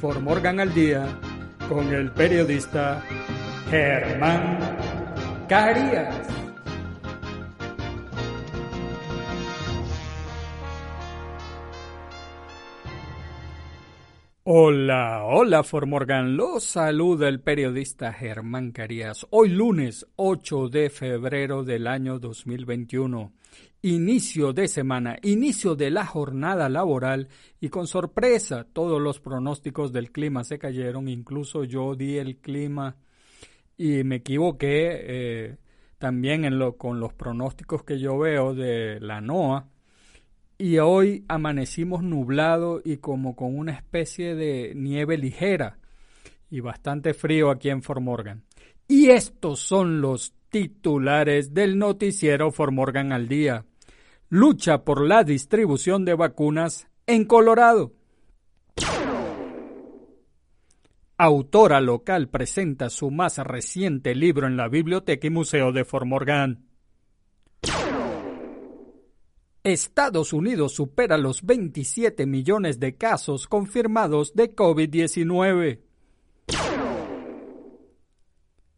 For Morgan al Día con el periodista Germán Carías. Hola, hola Formorgan, los saluda el periodista Germán Carías. Hoy lunes 8 de febrero del año 2021 inicio de semana, inicio de la jornada laboral y con sorpresa todos los pronósticos del clima se cayeron, incluso yo di el clima y me equivoqué eh, también en lo, con los pronósticos que yo veo de la NOAA y hoy amanecimos nublado y como con una especie de nieve ligera y bastante frío aquí en Fort Morgan. Y estos son los titulares del noticiero Fort Morgan al día lucha por la distribución de vacunas en Colorado. Autora local presenta su más reciente libro en la Biblioteca y Museo de Fort Morgan. Estados Unidos supera los 27 millones de casos confirmados de COVID-19.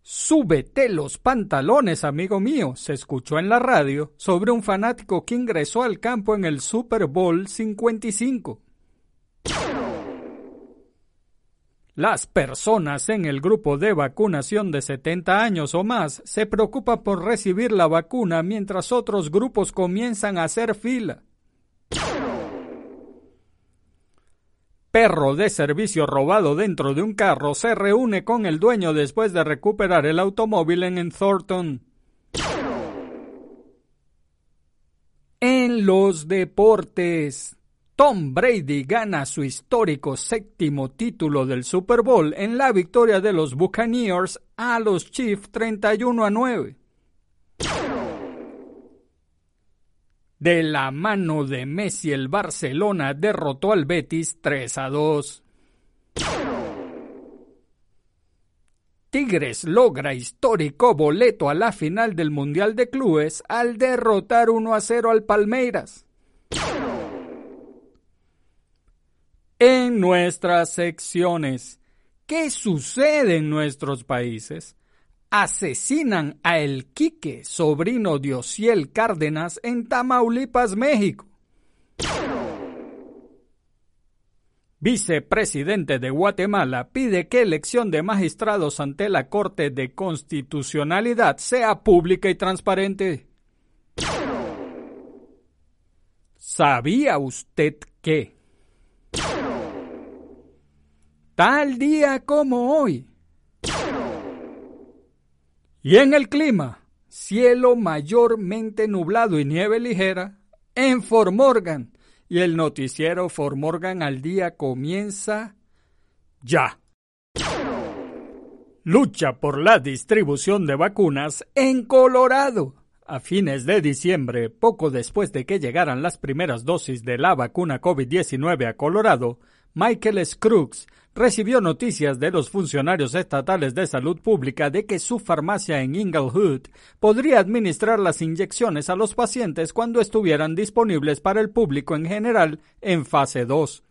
Súbete los pantalones, amigo mío, se escuchó en la radio sobre un fanático que ingresó al campo en el Super Bowl 55. Las personas en el grupo de vacunación de 70 años o más se preocupan por recibir la vacuna mientras otros grupos comienzan a hacer fila. perro de servicio robado dentro de un carro se reúne con el dueño después de recuperar el automóvil en Thornton. En los deportes, Tom Brady gana su histórico séptimo título del Super Bowl en la victoria de los Buccaneers a los Chiefs 31 a 9. De la mano de Messi el Barcelona derrotó al Betis 3 a 2. Tigres logra histórico boleto a la final del Mundial de Clubes al derrotar 1 a 0 al Palmeiras. En nuestras secciones, ¿qué sucede en nuestros países? asesinan a El Quique, sobrino de Ociel Cárdenas, en Tamaulipas, México. Vicepresidente de Guatemala pide que elección de magistrados ante la Corte de Constitucionalidad sea pública y transparente. ¿Sabía usted que? Tal día como hoy, y en el clima, cielo mayormente nublado y nieve ligera en Fort Morgan. Y el noticiero Fort Morgan al día comienza ya. Lucha por la distribución de vacunas en Colorado. A fines de diciembre, poco después de que llegaran las primeras dosis de la vacuna COVID-19 a Colorado, Michael Scruggs recibió noticias de los funcionarios estatales de salud pública de que su farmacia en Inglewood podría administrar las inyecciones a los pacientes cuando estuvieran disponibles para el público en general en fase 2.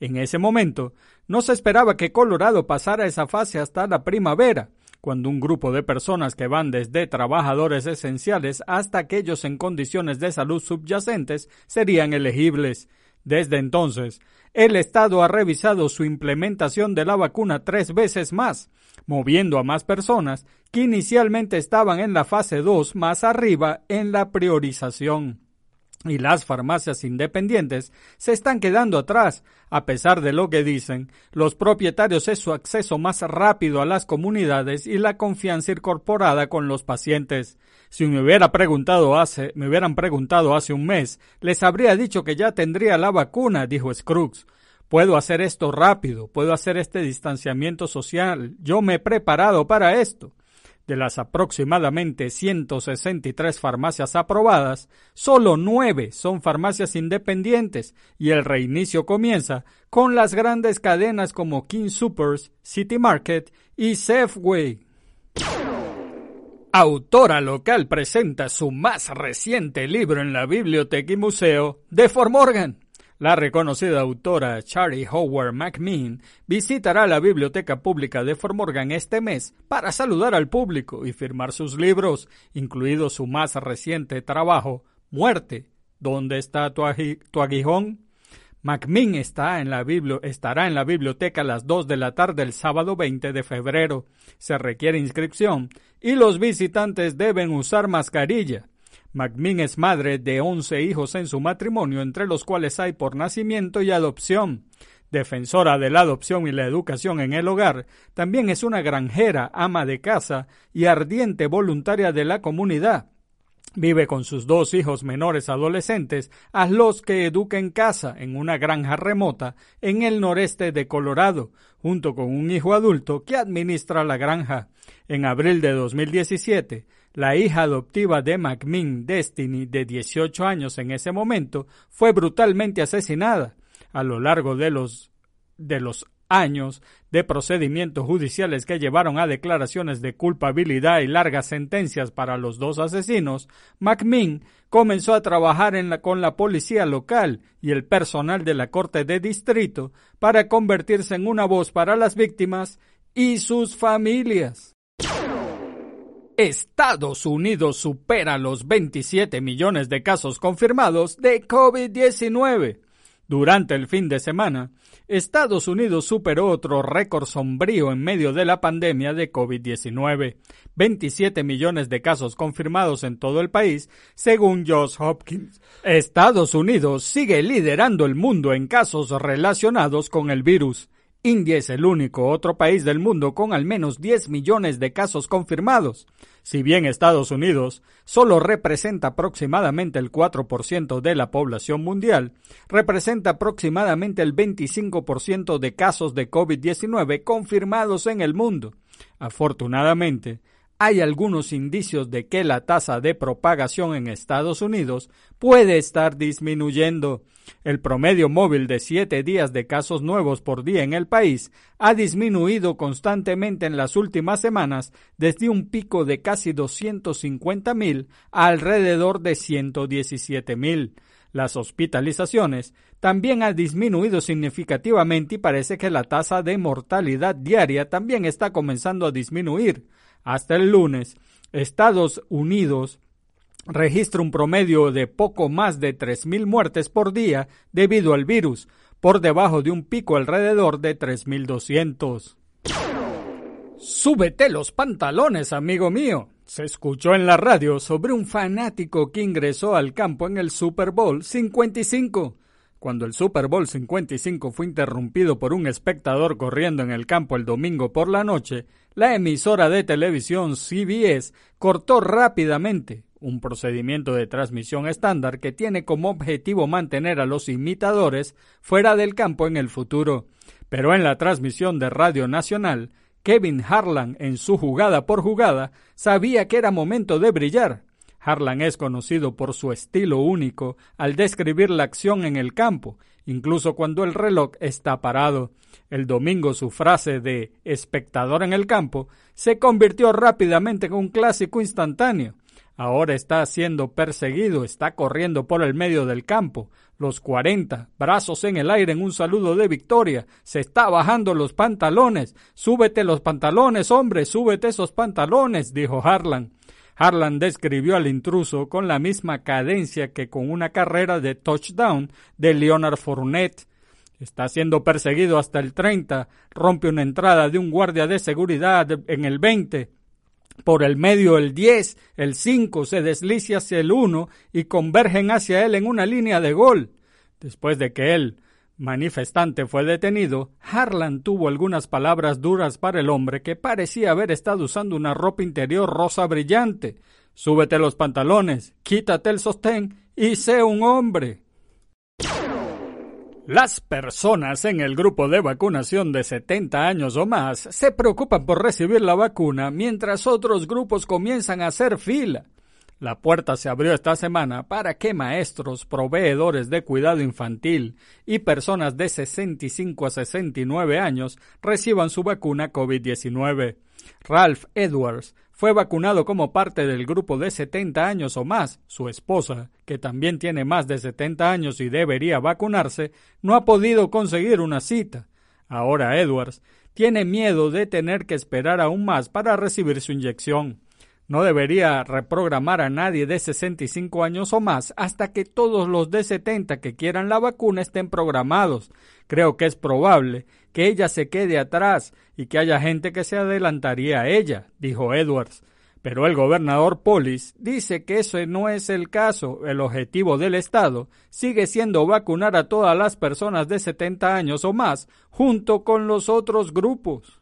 En ese momento, no se esperaba que Colorado pasara esa fase hasta la primavera, cuando un grupo de personas que van desde trabajadores esenciales hasta aquellos en condiciones de salud subyacentes serían elegibles. Desde entonces, el Estado ha revisado su implementación de la vacuna tres veces más, moviendo a más personas que inicialmente estaban en la fase 2 más arriba en la priorización y las farmacias independientes se están quedando atrás. A pesar de lo que dicen, los propietarios es su acceso más rápido a las comunidades y la confianza incorporada con los pacientes. Si me hubiera preguntado hace, me hubieran preguntado hace un mes, les habría dicho que ya tendría la vacuna, dijo Scruggs. Puedo hacer esto rápido, puedo hacer este distanciamiento social. Yo me he preparado para esto. De las aproximadamente 163 farmacias aprobadas, solo nueve son farmacias independientes y el reinicio comienza con las grandes cadenas como King Supers, City Market y Safeway. Autora local presenta su más reciente libro en la Biblioteca y Museo de Fort Morgan. La reconocida autora Charlie Howard McMean visitará la Biblioteca Pública de Fort Morgan este mes para saludar al público y firmar sus libros, incluido su más reciente trabajo, Muerte. ¿Dónde está tu, aguijón? La estará en la biblioteca a las 2 de la tarde el sábado 20 de febrero. Se requiere inscripción y los visitantes deben usar mascarilla. McMinn es madre de 11 hijos en su matrimonio, entre los cuales hay por nacimiento y adopción. Defensora de la adopción y la educación en el hogar, también es una granjera, ama de casa y ardiente voluntaria de la comunidad. Vive con sus dos hijos menores adolescentes, a los que educa en casa en una granja remota en el noreste de Colorado, junto con un hijo adulto que administra la granja. En abril de 2017, la hija adoptiva de McMinn, Destiny, de 18 años en ese momento, fue brutalmente asesinada. A lo largo de los, de los años de procedimientos judiciales que llevaron a declaraciones de culpabilidad y largas sentencias para los dos asesinos, McMinn comenzó a trabajar con la policía local y el personal de la Corte de Distrito para convertirse en una voz para las víctimas y sus familias. Estados Unidos supera los 27 millones de casos confirmados de COVID-19. Durante el fin de semana, Estados Unidos superó otro récord sombrío en medio de la pandemia de COVID-19. 27 millones de casos confirmados en todo el país, según Johns Hopkins. Estados Unidos sigue liderando el mundo en casos relacionados con el virus. India es el único otro país del mundo con al menos 10 millones de casos confirmados. Si bien Estados Unidos solo representa aproximadamente el 4% de la población mundial, representa aproximadamente el 25% de casos de COVID-19 confirmados en el mundo. Afortunadamente, hay algunos indicios de que la tasa de propagación en Estados Unidos puede estar disminuyendo. El promedio móvil de siete días de casos nuevos por día en el país ha disminuido constantemente en las últimas semanas desde un pico de casi 250 mil a alrededor de 117 mil. Las hospitalizaciones también han disminuido significativamente y parece que la tasa de mortalidad diaria también está comenzando a disminuir. Hasta el lunes, Estados Unidos registra un promedio de poco más de 3.000 muertes por día debido al virus, por debajo de un pico alrededor de 3.200. Súbete los pantalones, amigo mío. Se escuchó en la radio sobre un fanático que ingresó al campo en el Super Bowl 55 cuando el Super Bowl 55 fue interrumpido por un espectador corriendo en el campo el domingo por la noche, la emisora de televisión CBS cortó rápidamente un procedimiento de transmisión estándar que tiene como objetivo mantener a los imitadores fuera del campo en el futuro. Pero en la transmisión de Radio Nacional, Kevin Harlan, en su jugada por jugada, sabía que era momento de brillar Harlan es conocido por su estilo único al describir la acción en el campo, incluso cuando el reloj está parado. El domingo su frase de espectador en el campo se convirtió rápidamente en un clásico instantáneo. Ahora está siendo perseguido, está corriendo por el medio del campo, los cuarenta, brazos en el aire en un saludo de victoria, se está bajando los pantalones, súbete los pantalones, hombre, súbete esos pantalones, dijo Harlan. Harlan describió al intruso con la misma cadencia que con una carrera de touchdown de Leonard Fournette. Está siendo perseguido hasta el 30, rompe una entrada de un guardia de seguridad en el 20, por el medio el 10, el 5 se desliza hacia el 1 y convergen hacia él en una línea de gol. Después de que él manifestante fue detenido, Harlan tuvo algunas palabras duras para el hombre que parecía haber estado usando una ropa interior rosa brillante. Súbete los pantalones, quítate el sostén y sé un hombre. Las personas en el grupo de vacunación de 70 años o más se preocupan por recibir la vacuna mientras otros grupos comienzan a hacer fila. La puerta se abrió esta semana para que maestros, proveedores de cuidado infantil y personas de 65 a 69 años reciban su vacuna COVID-19. Ralph Edwards fue vacunado como parte del grupo de 70 años o más. Su esposa, que también tiene más de 70 años y debería vacunarse, no ha podido conseguir una cita. Ahora Edwards tiene miedo de tener que esperar aún más para recibir su inyección. No debería reprogramar a nadie de 65 años o más hasta que todos los de 70 que quieran la vacuna estén programados. Creo que es probable que ella se quede atrás y que haya gente que se adelantaría a ella, dijo Edwards. Pero el gobernador Polis dice que ese no es el caso. El objetivo del Estado sigue siendo vacunar a todas las personas de 70 años o más, junto con los otros grupos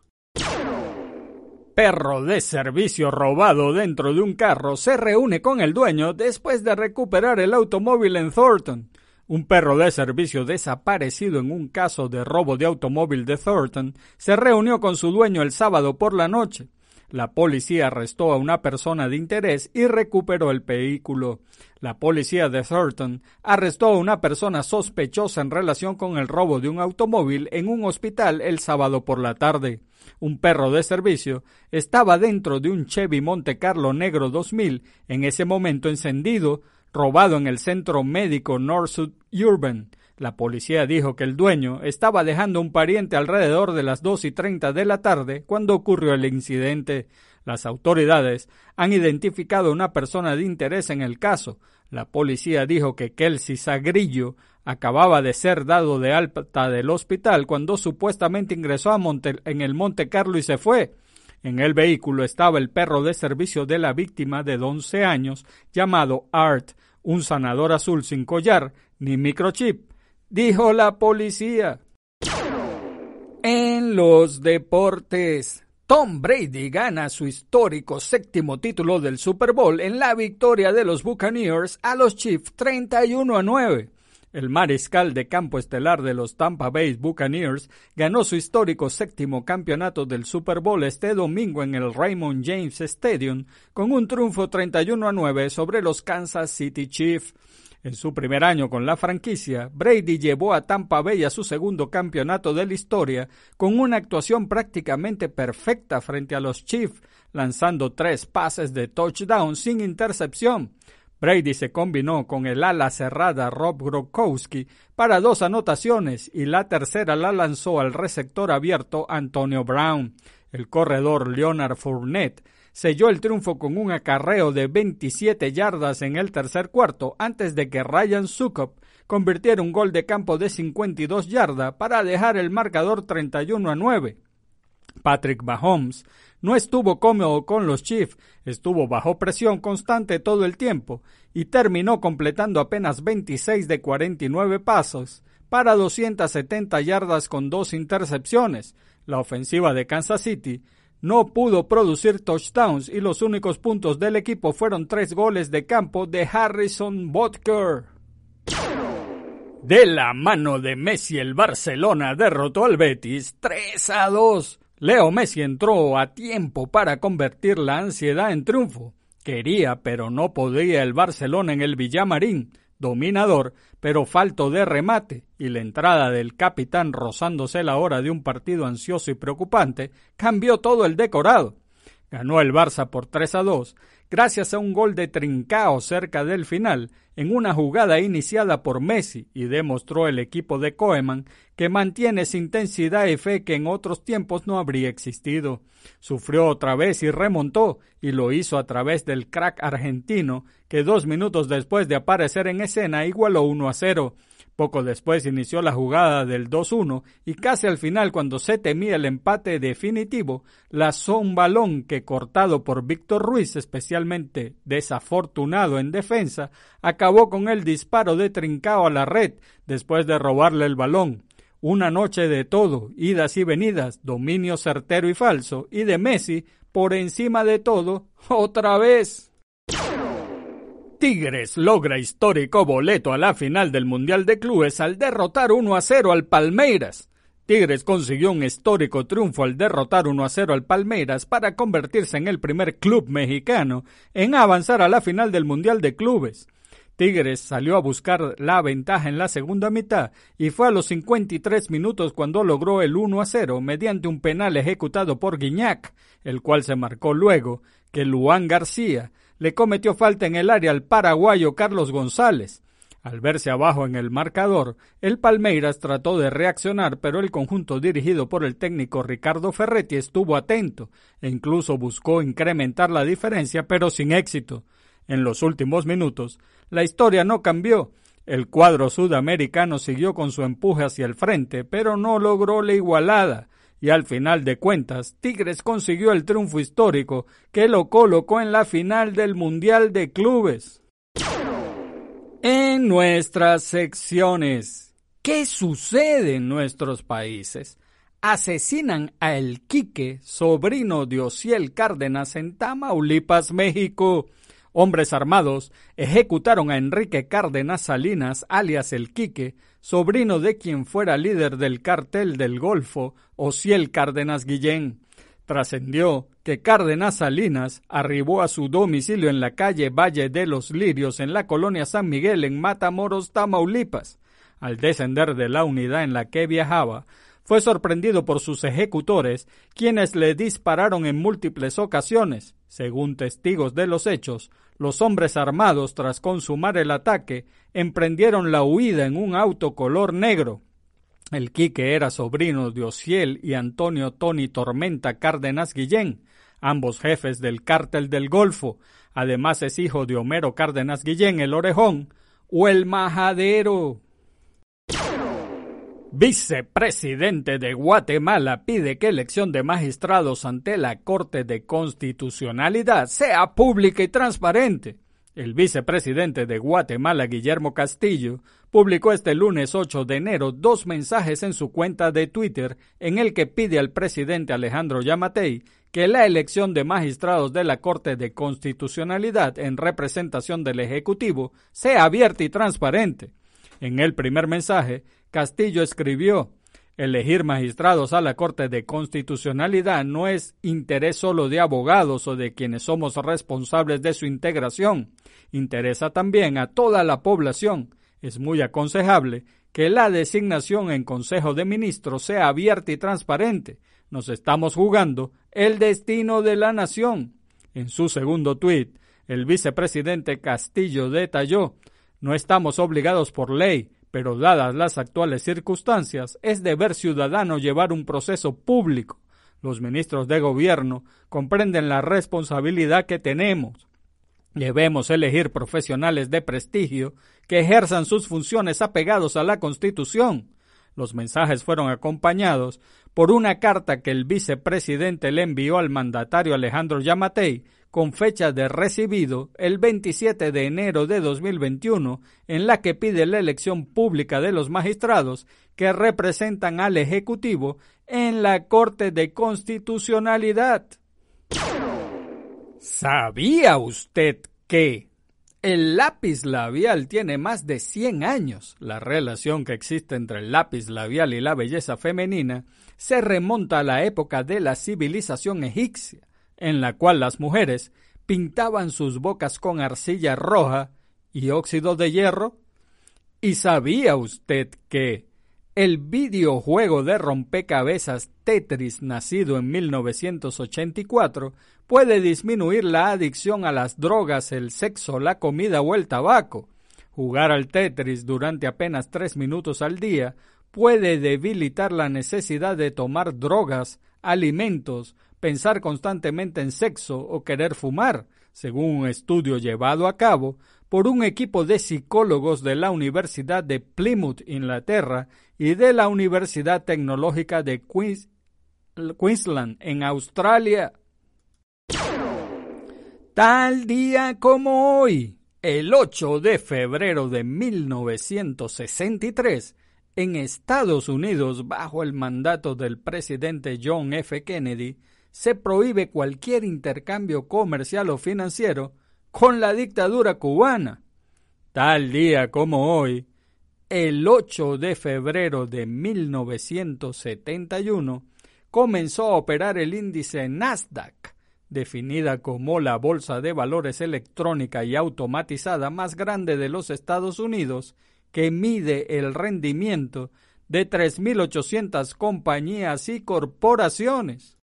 perro de servicio robado dentro de un carro se reúne con el dueño después de recuperar el automóvil en Thornton. Un perro de servicio desaparecido en un caso de robo de automóvil de Thornton se reunió con su dueño el sábado por la noche. La policía arrestó a una persona de interés y recuperó el vehículo. La policía de Thornton arrestó a una persona sospechosa en relación con el robo de un automóvil en un hospital el sábado por la tarde un perro de servicio, estaba dentro de un Chevy Monte Carlo negro 2000, en ese momento encendido, robado en el centro médico North Urban. La policía dijo que el dueño estaba dejando un pariente alrededor de las dos y treinta de la tarde cuando ocurrió el incidente. Las autoridades han identificado a una persona de interés en el caso. La policía dijo que Kelsey Sagrillo acababa de ser dado de alta del hospital cuando supuestamente ingresó en el Monte Carlo y se fue. En el vehículo estaba el perro de servicio de la víctima de 11 años llamado Art, un sanador azul sin collar ni microchip, dijo la policía. En los deportes, Tom Brady gana su histórico séptimo título del Super Bowl en la victoria de los Buccaneers a los Chiefs 31 a 9. El mariscal de campo estelar de los Tampa Bay Buccaneers ganó su histórico séptimo campeonato del Super Bowl este domingo en el Raymond James Stadium con un triunfo 31 a 9 sobre los Kansas City Chiefs. En su primer año con la franquicia, Brady llevó a Tampa Bay a su segundo campeonato de la historia con una actuación prácticamente perfecta frente a los Chiefs, lanzando tres pases de touchdown sin intercepción. Brady se combinó con el ala cerrada Rob Gronkowski para dos anotaciones y la tercera la lanzó al receptor abierto Antonio Brown. El corredor Leonard Fournette selló el triunfo con un acarreo de 27 yardas en el tercer cuarto antes de que Ryan Sukop convirtiera un gol de campo de 52 yardas para dejar el marcador 31 a 9. Patrick Mahomes no estuvo cómodo con los Chiefs, estuvo bajo presión constante todo el tiempo y terminó completando apenas 26 de 49 pasos para 270 yardas con dos intercepciones. La ofensiva de Kansas City no pudo producir touchdowns y los únicos puntos del equipo fueron tres goles de campo de Harrison Butker. De la mano de Messi el Barcelona derrotó al Betis 3 a 2 Leo Messi entró a tiempo para convertir la ansiedad en triunfo. Quería, pero no podía el Barcelona en el Villamarín, dominador, pero falto de remate, y la entrada del capitán rozándose la hora de un partido ansioso y preocupante, cambió todo el decorado. Ganó el Barça por 3 a 2, gracias a un gol de Trincao cerca del final, en una jugada iniciada por Messi, y demostró el equipo de Koeman que mantiene esa intensidad y fe que en otros tiempos no habría existido. Sufrió otra vez y remontó, y lo hizo a través del crack argentino, que dos minutos después de aparecer en escena igualó 1 a 0. Poco después inició la jugada del 2-1 y casi al final cuando se temía el empate definitivo, lanzó un balón que cortado por Víctor Ruiz, especialmente desafortunado en defensa, acabó con el disparo de Trincao a la red después de robarle el balón. Una noche de todo, idas y venidas, dominio certero y falso, y de Messi, por encima de todo, otra vez. Tigres logra histórico boleto a la final del Mundial de Clubes al derrotar 1 a 0 al Palmeiras. Tigres consiguió un histórico triunfo al derrotar 1 a 0 al Palmeiras para convertirse en el primer club mexicano en avanzar a la final del Mundial de Clubes. Tigres salió a buscar la ventaja en la segunda mitad y fue a los 53 minutos cuando logró el 1 a 0 mediante un penal ejecutado por Guiñac, el cual se marcó luego que Luan García le cometió falta en el área al paraguayo Carlos González. Al verse abajo en el marcador, el Palmeiras trató de reaccionar, pero el conjunto dirigido por el técnico Ricardo Ferretti estuvo atento e incluso buscó incrementar la diferencia, pero sin éxito. En los últimos minutos, la historia no cambió. El cuadro sudamericano siguió con su empuje hacia el frente, pero no logró la igualada y al final de cuentas Tigres consiguió el triunfo histórico que lo colocó en la final del Mundial de Clubes. En nuestras secciones, ¿qué sucede en nuestros países? Asesinan a El Quique, sobrino de Ociel Cárdenas en Tamaulipas, México. Hombres armados ejecutaron a Enrique Cárdenas Salinas, alias El Quique, sobrino de quien fuera líder del cartel del Golfo, Ociel Cárdenas Guillén. Trascendió que Cárdenas Salinas arribó a su domicilio en la calle Valle de los Lirios en la colonia San Miguel en Matamoros, Tamaulipas. Al descender de la unidad en la que viajaba, fue sorprendido por sus ejecutores, quienes le dispararon en múltiples ocasiones. Según testigos de los hechos, los hombres armados, tras consumar el ataque, emprendieron la huida en un auto color negro. El Quique era sobrino de Ociel y Antonio Tony Tormenta Cárdenas Guillén, ambos jefes del cártel del Golfo. Además es hijo de Homero Cárdenas Guillén, el orejón, o el majadero. Vicepresidente de Guatemala pide que elección de magistrados ante la Corte de Constitucionalidad sea pública y transparente. El vicepresidente de Guatemala, Guillermo Castillo, publicó este lunes 8 de enero dos mensajes en su cuenta de Twitter en el que pide al presidente Alejandro Yamatei que la elección de magistrados de la Corte de Constitucionalidad en representación del Ejecutivo sea abierta y transparente. En el primer mensaje, Castillo escribió, Elegir magistrados a la Corte de Constitucionalidad no es interés solo de abogados o de quienes somos responsables de su integración, interesa también a toda la población. Es muy aconsejable que la designación en Consejo de Ministros sea abierta y transparente. Nos estamos jugando el destino de la nación. En su segundo tuit, el vicepresidente Castillo detalló no estamos obligados por ley, pero dadas las actuales circunstancias, es deber ciudadano llevar un proceso público. Los ministros de gobierno comprenden la responsabilidad que tenemos. Debemos elegir profesionales de prestigio que ejerzan sus funciones apegados a la Constitución. Los mensajes fueron acompañados por una carta que el vicepresidente le envió al mandatario Alejandro Yamatei con fecha de recibido el 27 de enero de 2021, en la que pide la elección pública de los magistrados que representan al Ejecutivo en la Corte de Constitucionalidad. ¿Sabía usted que el lápiz labial tiene más de 100 años? La relación que existe entre el lápiz labial y la belleza femenina se remonta a la época de la civilización egipcia en la cual las mujeres pintaban sus bocas con arcilla roja y óxido de hierro? ¿Y sabía usted que El videojuego de rompecabezas Tetris, nacido en 1984, puede disminuir la adicción a las drogas, el sexo, la comida o el tabaco. Jugar al Tetris durante apenas tres minutos al día puede debilitar la necesidad de tomar drogas, alimentos, pensar constantemente en sexo o querer fumar, según un estudio llevado a cabo por un equipo de psicólogos de la Universidad de Plymouth, Inglaterra, y de la Universidad Tecnológica de Queensland, en Australia. Tal día como hoy, el 8 de febrero de 1963, en Estados Unidos, bajo el mandato del presidente John F. Kennedy, se prohíbe cualquier intercambio comercial o financiero con la dictadura cubana. Tal día como hoy, el 8 de febrero de 1971, comenzó a operar el índice Nasdaq, definida como la bolsa de valores electrónica y automatizada más grande de los Estados Unidos, que mide el rendimiento de 3.800 compañías y corporaciones.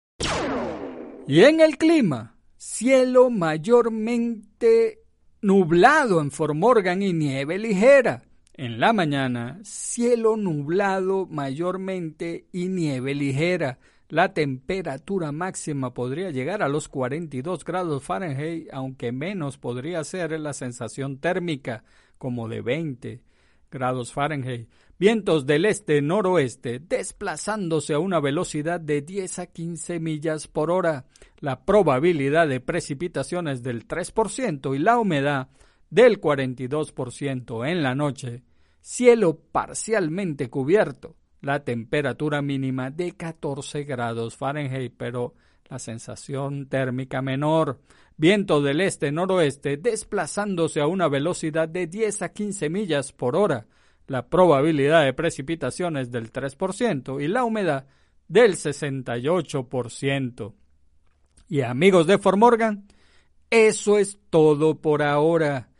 Y en el clima, cielo mayormente nublado en Formorgan y nieve ligera. En la mañana, cielo nublado mayormente y nieve ligera. La temperatura máxima podría llegar a los 42 grados Fahrenheit, aunque menos podría ser la sensación térmica, como de 20 grados Fahrenheit. Vientos del este-noroeste desplazándose a una velocidad de 10 a 15 millas por hora. La probabilidad de precipitaciones del 3% y la humedad del 42% en la noche. Cielo parcialmente cubierto. La temperatura mínima de 14 grados Fahrenheit, pero la sensación térmica menor. Viento del este-noroeste desplazándose a una velocidad de 10 a 15 millas por hora la probabilidad de precipitaciones del 3% y la humedad del 68%. Y amigos de Formorgan, eso es todo por ahora.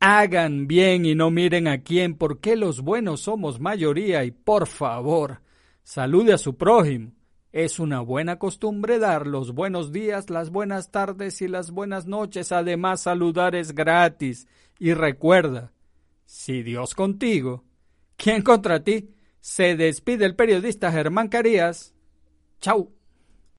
Hagan bien y no miren a quién, porque los buenos somos mayoría y por favor, salude a su prójimo. Es una buena costumbre dar los buenos días, las buenas tardes y las buenas noches. Además, saludar es gratis. Y recuerda, si Dios contigo, ¿Quién contra ti? Se despide el periodista Germán Carías. Chau.